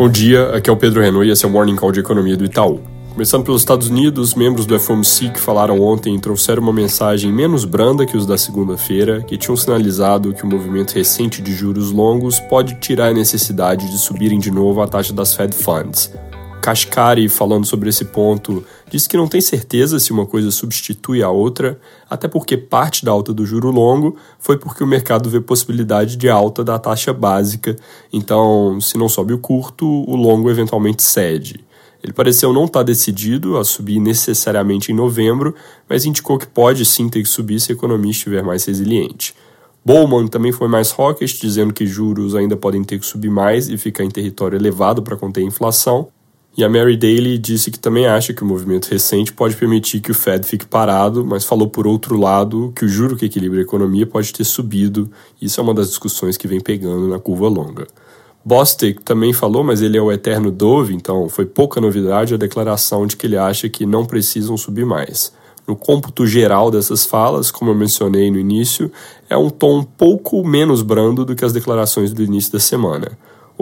Bom dia, aqui é o Pedro Renault e esse é o Morning Call de Economia do Itaú. Começando pelos Estados Unidos, membros do FOMC que falaram ontem trouxeram uma mensagem menos branda que os da segunda-feira, que tinham sinalizado que o movimento recente de juros longos pode tirar a necessidade de subirem de novo a taxa das Fed Funds. Kashkari, falando sobre esse ponto, disse que não tem certeza se uma coisa substitui a outra, até porque parte da alta do juro longo foi porque o mercado vê possibilidade de alta da taxa básica, então, se não sobe o curto, o longo eventualmente cede. Ele pareceu não estar tá decidido a subir necessariamente em novembro, mas indicou que pode sim ter que subir se a economia estiver mais resiliente. Bowman também foi mais hawkish, dizendo que juros ainda podem ter que subir mais e ficar em território elevado para conter a inflação, e a Mary Daly disse que também acha que o movimento recente pode permitir que o Fed fique parado, mas falou por outro lado que o juro que equilibra a economia pode ter subido. Isso é uma das discussões que vem pegando na curva longa. Bostic também falou, mas ele é o eterno Dove, então foi pouca novidade a declaração de que ele acha que não precisam subir mais. No cômputo geral dessas falas, como eu mencionei no início, é um tom um pouco menos brando do que as declarações do início da semana.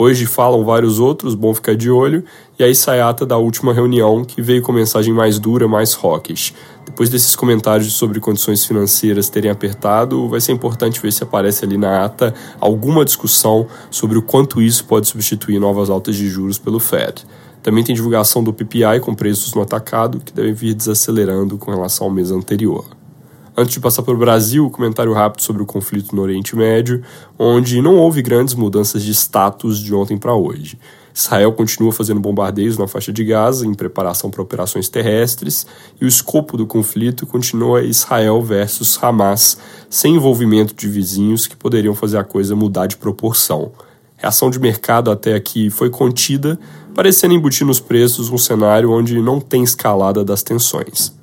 Hoje falam vários outros, bom ficar de olho, e aí sai a ata da última reunião, que veio com mensagem mais dura, mais rockish. Depois desses comentários sobre condições financeiras terem apertado, vai ser importante ver se aparece ali na ata alguma discussão sobre o quanto isso pode substituir novas altas de juros pelo Fed. Também tem divulgação do PPI com preços no atacado, que devem vir desacelerando com relação ao mês anterior. Antes de passar para o Brasil, comentário rápido sobre o conflito no Oriente Médio, onde não houve grandes mudanças de status de ontem para hoje. Israel continua fazendo bombardeios na faixa de Gaza em preparação para operações terrestres e o escopo do conflito continua Israel versus Hamas, sem envolvimento de vizinhos que poderiam fazer a coisa mudar de proporção. Reação de mercado até aqui foi contida, parecendo embutir nos preços um cenário onde não tem escalada das tensões.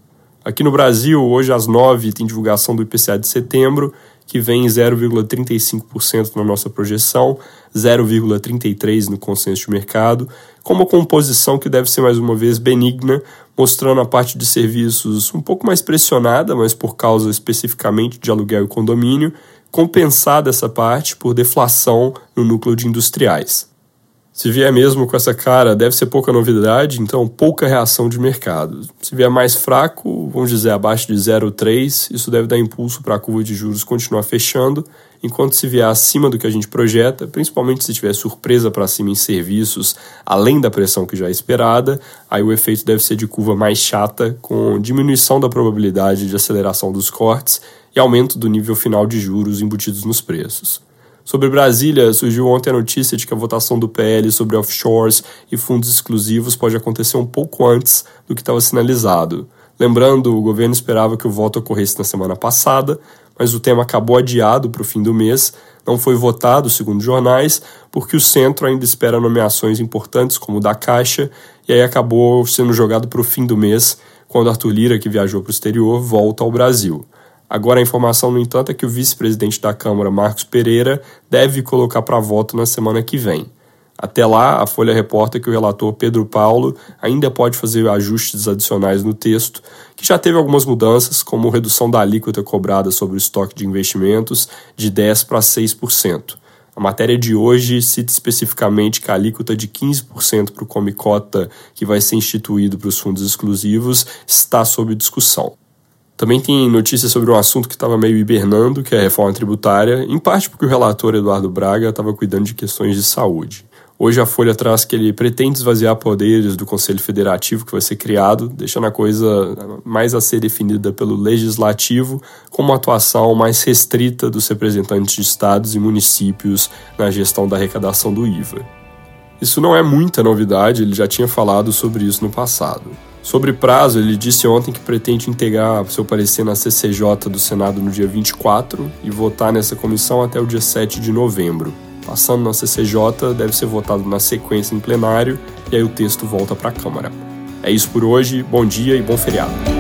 Aqui no Brasil, hoje às 9 tem divulgação do IPCA de setembro, que vem em 0,35% na nossa projeção, 0,33% no consenso de mercado, com uma composição que deve ser mais uma vez benigna, mostrando a parte de serviços um pouco mais pressionada, mas por causa especificamente de aluguel e condomínio, compensada essa parte por deflação no núcleo de industriais. Se vier mesmo com essa cara, deve ser pouca novidade, então pouca reação de mercado. Se vier mais fraco, vamos dizer abaixo de 0,3, isso deve dar impulso para a curva de juros continuar fechando, enquanto se vier acima do que a gente projeta, principalmente se tiver surpresa para cima em serviços, além da pressão que já é esperada, aí o efeito deve ser de curva mais chata, com diminuição da probabilidade de aceleração dos cortes e aumento do nível final de juros embutidos nos preços. Sobre Brasília, surgiu ontem a notícia de que a votação do PL sobre offshores e fundos exclusivos pode acontecer um pouco antes do que estava sinalizado. Lembrando, o governo esperava que o voto ocorresse na semana passada, mas o tema acabou adiado para o fim do mês, não foi votado, segundo jornais, porque o centro ainda espera nomeações importantes, como o da Caixa, e aí acabou sendo jogado para o fim do mês, quando Arthur Lira, que viajou para o exterior, volta ao Brasil. Agora, a informação, no entanto, é que o vice-presidente da Câmara, Marcos Pereira, deve colocar para voto na semana que vem. Até lá, a Folha reporta que o relator Pedro Paulo ainda pode fazer ajustes adicionais no texto, que já teve algumas mudanças, como redução da alíquota cobrada sobre o estoque de investimentos de 10% para 6%. A matéria de hoje cita especificamente que a alíquota de 15% para o Comicota, que vai ser instituído para os fundos exclusivos, está sob discussão. Também tem notícias sobre um assunto que estava meio hibernando, que é a reforma tributária, em parte porque o relator Eduardo Braga estava cuidando de questões de saúde. Hoje a Folha traz que ele pretende esvaziar poderes do Conselho Federativo que vai ser criado, deixando a coisa mais a ser definida pelo Legislativo, com uma atuação mais restrita dos representantes de estados e municípios na gestão da arrecadação do IVA. Isso não é muita novidade, ele já tinha falado sobre isso no passado. Sobre prazo, ele disse ontem que pretende integrar seu parecer na CCJ do Senado no dia 24 e votar nessa comissão até o dia 7 de novembro. Passando na CCJ, deve ser votado na sequência em plenário e aí o texto volta para a Câmara. É isso por hoje, bom dia e bom feriado.